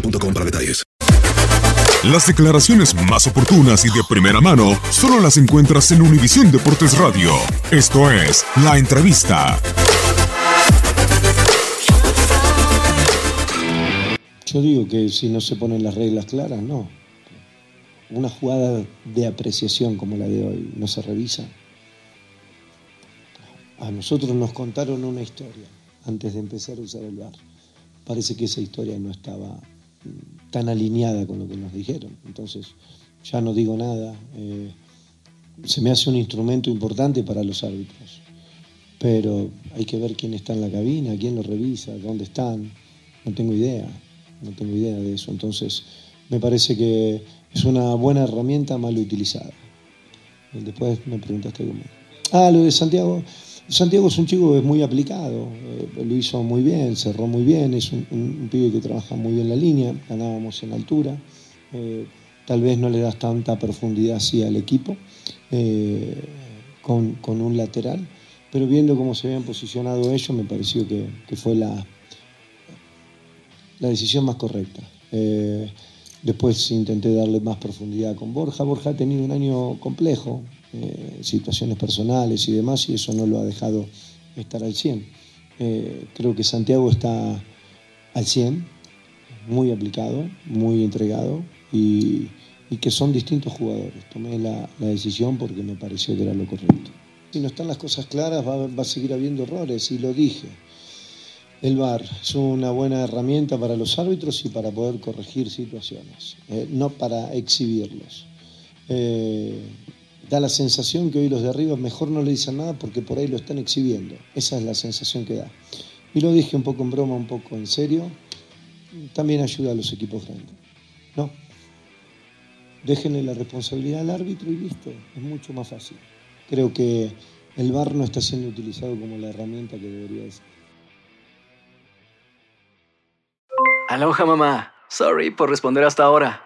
boostmobile.com para detalles. Las declaraciones más oportunas y de primera mano solo las encuentras en Univisión Deportes Radio. Esto es La Entrevista. Yo digo que si no se ponen las reglas claras, no. Una jugada de apreciación como la de hoy no se revisa. A nosotros nos contaron una historia antes de empezar a usar el bar. Parece que esa historia no estaba tan alineada con lo que nos dijeron. Entonces, ya no digo nada. Eh, se me hace un instrumento importante para los árbitros. Pero hay que ver quién está en la cabina, quién lo revisa, dónde están. No tengo idea, no tengo idea de eso. Entonces, me parece que es una buena herramienta mal utilizada. Después me preguntaste algo más. Ah, lo de Santiago. Santiago es un chico que es muy aplicado, eh, lo hizo muy bien, cerró muy bien, es un, pibe que trabaja muy bien la línea, ganábamos en altura, eh, tal vez no le das tanta profundidad así al equipo eh, con, un lateral, pero viendo cómo se habían posicionado ellos me pareció que, que fue la, la decisión más correcta. Después intenté darle más profundidad con Borja. Borja ha tenido un año complejo, eh, situaciones personales y demás, y eso no lo ha dejado estar al 100. Eh, creo que Santiago está al 100, muy aplicado, muy entregado y, que son distintos jugadores. Tomé la, decisión porque me pareció que era lo correcto. Si no están las cosas claras va, a seguir habiendo errores y lo dije. El VAR es una buena herramienta para los árbitros y para poder corregir situaciones, eh, no para exhibirlos. Da la sensación que hoy los de arriba mejor no le dicen nada porque por ahí lo están exhibiendo. Esa es la sensación que da. Y lo dije un poco en broma, un poco en serio. También ayuda a los equipos grandes. No. Déjenle la responsabilidad al árbitro y listo. Es mucho más fácil. Creo que el VAR no está siendo utilizado como la herramienta que debería ser. Aloha mamá. Sorry por responder hasta ahora.